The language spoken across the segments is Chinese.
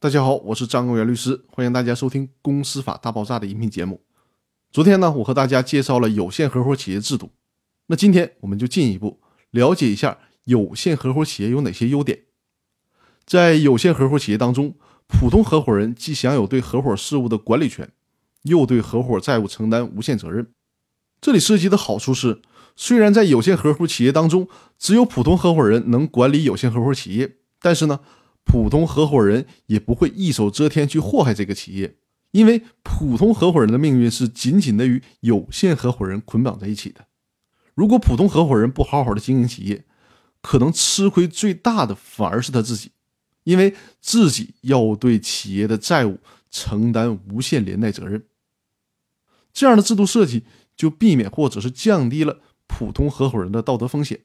大家好，我是张根元律师，欢迎大家收听《公司法大爆炸》的音频节目。昨天呢，我和大家介绍了有限合伙企业制度，那今天我们就进一步了解一下有限合伙企业有哪些优点。在有限合伙企业当中，普通合伙人既享有对合伙事务的管理权，又对合伙债务承担无限责任。这里涉及的好处是，虽然在有限合伙企业当中，只有普通合伙人能管理有限合伙企业，但是呢。普通合伙人也不会一手遮天去祸害这个企业，因为普通合伙人的命运是紧紧的与有限合伙人捆绑在一起的。如果普通合伙人不好好的经营企业，可能吃亏最大的反而是他自己，因为自己要对企业的债务承担无限连带责任。这样的制度设计就避免或者是降低了普通合伙人的道德风险。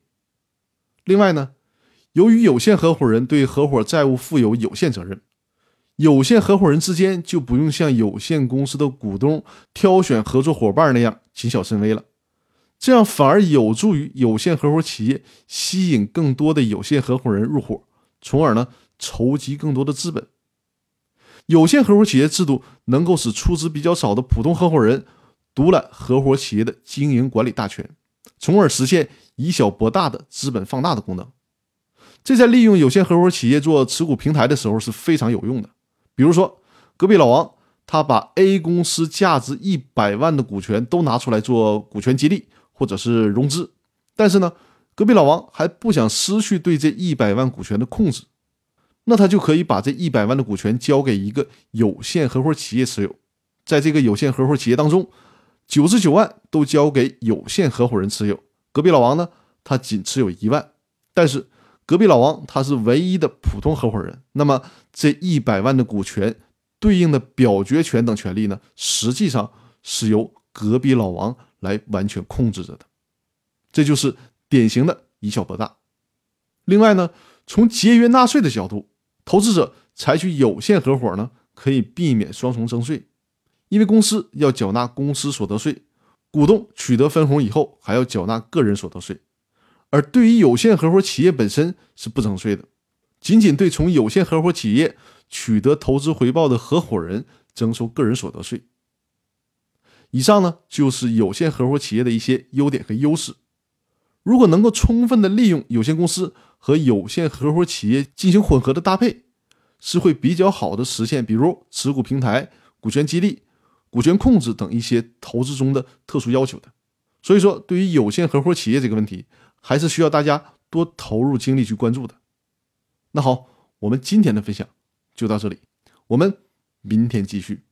另外呢？由于有限合伙人对合伙债务负有有限责任，有限合伙人之间就不用像有限公司的股东挑选合作伙伴那样谨小慎微了，这样反而有助于有限合伙企业吸引更多的有限合伙人入伙，从而呢筹集更多的资本。有限合伙企业制度能够使出资比较少的普通合伙人独揽合伙企业的经营管理大权，从而实现以小博大的资本放大的功能。这在利用有限合伙企业做持股平台的时候是非常有用的。比如说，隔壁老王他把 A 公司价值一百万的股权都拿出来做股权激励或者是融资，但是呢，隔壁老王还不想失去对这一百万股权的控制，那他就可以把这一百万的股权交给一个有限合伙企业持有，在这个有限合伙企业当中，九十九万都交给有限合伙人持有，隔壁老王呢，他仅持有一万，但是。隔壁老王他是唯一的普通合伙人，那么这一百万的股权对应的表决权等权利呢，实际上是由隔壁老王来完全控制着的，这就是典型的以小博大。另外呢，从节约纳税的角度，投资者采取有限合伙呢，可以避免双重征税，因为公司要缴纳公司所得税，股东取得分红以后还要缴纳个人所得税。而对于有限合伙企业本身是不征税的，仅仅对从有限合伙企业取得投资回报的合伙人征收个人所得税。以上呢就是有限合伙企业的一些优点和优势。如果能够充分的利用有限公司和有限合伙企业进行混合的搭配，是会比较好的实现，比如持股平台、股权激励、股权控制等一些投资中的特殊要求的。所以说，对于有限合伙企业这个问题。还是需要大家多投入精力去关注的。那好，我们今天的分享就到这里，我们明天继续。